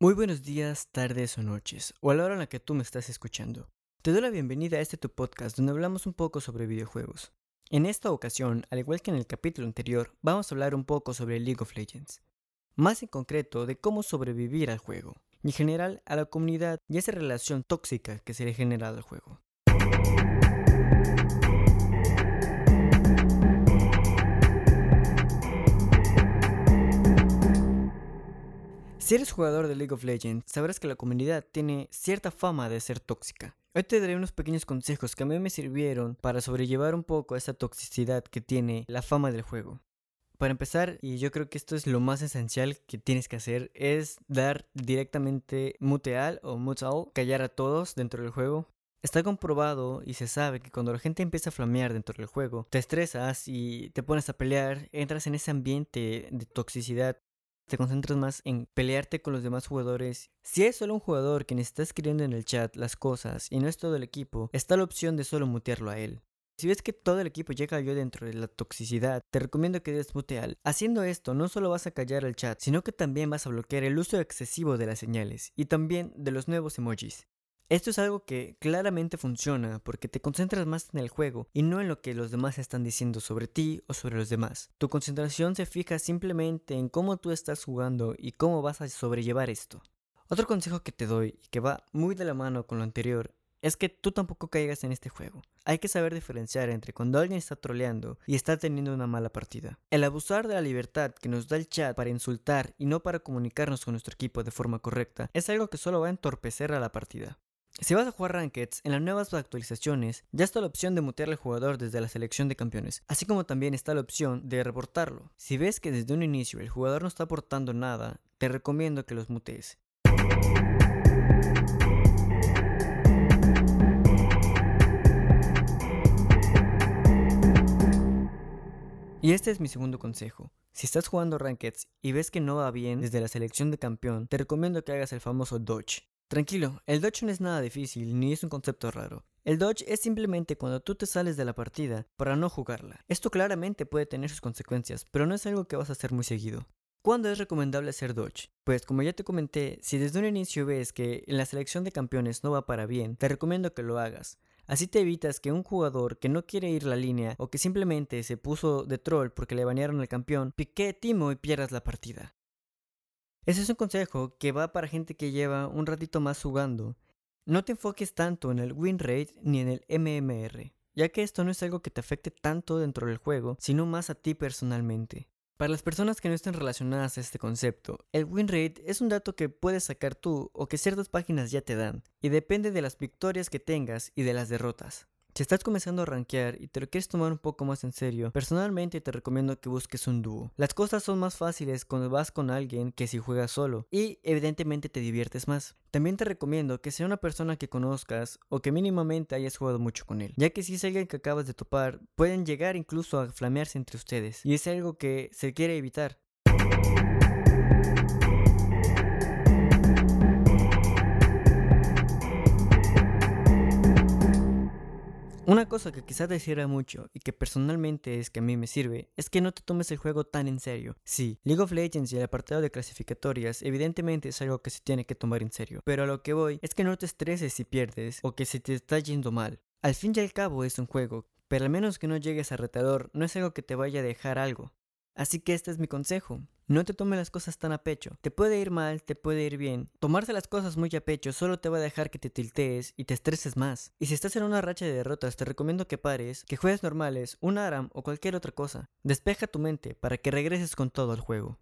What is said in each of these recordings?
Muy buenos días, tardes o noches, o a la hora en la que tú me estás escuchando. Te doy la bienvenida a este tu podcast donde hablamos un poco sobre videojuegos. En esta ocasión, al igual que en el capítulo anterior, vamos a hablar un poco sobre League of Legends. Más en concreto de cómo sobrevivir al juego, y en general a la comunidad y esa relación tóxica que se le genera al juego. Si eres jugador de League of Legends, sabrás que la comunidad tiene cierta fama de ser tóxica. Hoy te daré unos pequeños consejos que a mí me sirvieron para sobrellevar un poco esa toxicidad que tiene la fama del juego. Para empezar, y yo creo que esto es lo más esencial que tienes que hacer, es dar directamente muteal o mutal, callar a todos dentro del juego. Está comprobado y se sabe que cuando la gente empieza a flamear dentro del juego, te estresas y te pones a pelear, entras en ese ambiente de toxicidad te concentras más en pelearte con los demás jugadores. Si es solo un jugador quien está escribiendo en el chat las cosas y no es todo el equipo, está la opción de solo mutearlo a él. Si ves que todo el equipo llega yo dentro de la toxicidad, te recomiendo que des muteal. Haciendo esto, no solo vas a callar el chat, sino que también vas a bloquear el uso excesivo de las señales y también de los nuevos emojis. Esto es algo que claramente funciona porque te concentras más en el juego y no en lo que los demás están diciendo sobre ti o sobre los demás. Tu concentración se fija simplemente en cómo tú estás jugando y cómo vas a sobrellevar esto. Otro consejo que te doy y que va muy de la mano con lo anterior es que tú tampoco caigas en este juego. Hay que saber diferenciar entre cuando alguien está troleando y está teniendo una mala partida. El abusar de la libertad que nos da el chat para insultar y no para comunicarnos con nuestro equipo de forma correcta es algo que solo va a entorpecer a la partida. Si vas a jugar Rankeds, en las nuevas actualizaciones ya está la opción de mutear al jugador desde la selección de campeones, así como también está la opción de reportarlo. Si ves que desde un inicio el jugador no está aportando nada, te recomiendo que los mutees. Y este es mi segundo consejo. Si estás jugando Rankeds y ves que no va bien desde la selección de campeón, te recomiendo que hagas el famoso dodge. Tranquilo, el dodge no es nada difícil ni es un concepto raro. El dodge es simplemente cuando tú te sales de la partida para no jugarla. Esto claramente puede tener sus consecuencias, pero no es algo que vas a hacer muy seguido. ¿Cuándo es recomendable hacer dodge? Pues como ya te comenté, si desde un inicio ves que en la selección de campeones no va para bien, te recomiendo que lo hagas. Así te evitas que un jugador que no quiere ir la línea o que simplemente se puso de troll porque le banearon al campeón, pique timo y pierdas la partida. Ese es un consejo que va para gente que lleva un ratito más jugando. No te enfoques tanto en el win rate ni en el MMR, ya que esto no es algo que te afecte tanto dentro del juego, sino más a ti personalmente. Para las personas que no estén relacionadas a este concepto, el win rate es un dato que puedes sacar tú o que ciertas páginas ya te dan, y depende de las victorias que tengas y de las derrotas. Si estás comenzando a rankear y te lo quieres tomar un poco más en serio, personalmente te recomiendo que busques un dúo. Las cosas son más fáciles cuando vas con alguien que si juegas solo y evidentemente te diviertes más. También te recomiendo que sea una persona que conozcas o que mínimamente hayas jugado mucho con él, ya que si es alguien que acabas de topar, pueden llegar incluso a flamearse entre ustedes y es algo que se quiere evitar. Una cosa que quizás te mucho y que personalmente es que a mí me sirve es que no te tomes el juego tan en serio. Sí, League of Legends y el apartado de clasificatorias evidentemente es algo que se tiene que tomar en serio, pero a lo que voy es que no te estreses si pierdes o que se te está yendo mal. Al fin y al cabo es un juego, pero al menos que no llegues a retador no es algo que te vaya a dejar algo. Así que este es mi consejo. No te tomes las cosas tan a pecho. Te puede ir mal, te puede ir bien. Tomarse las cosas muy a pecho solo te va a dejar que te tiltees y te estreses más. Y si estás en una racha de derrotas, te recomiendo que pares, que juegues normales, un ARAM o cualquier otra cosa. Despeja tu mente para que regreses con todo al juego.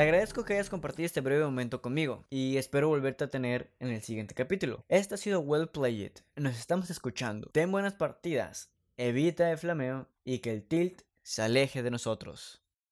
Te agradezco que hayas compartido este breve momento conmigo y espero volverte a tener en el siguiente capítulo. Este ha sido Well Played. Nos estamos escuchando. Ten buenas partidas, evita el flameo y que el tilt se aleje de nosotros.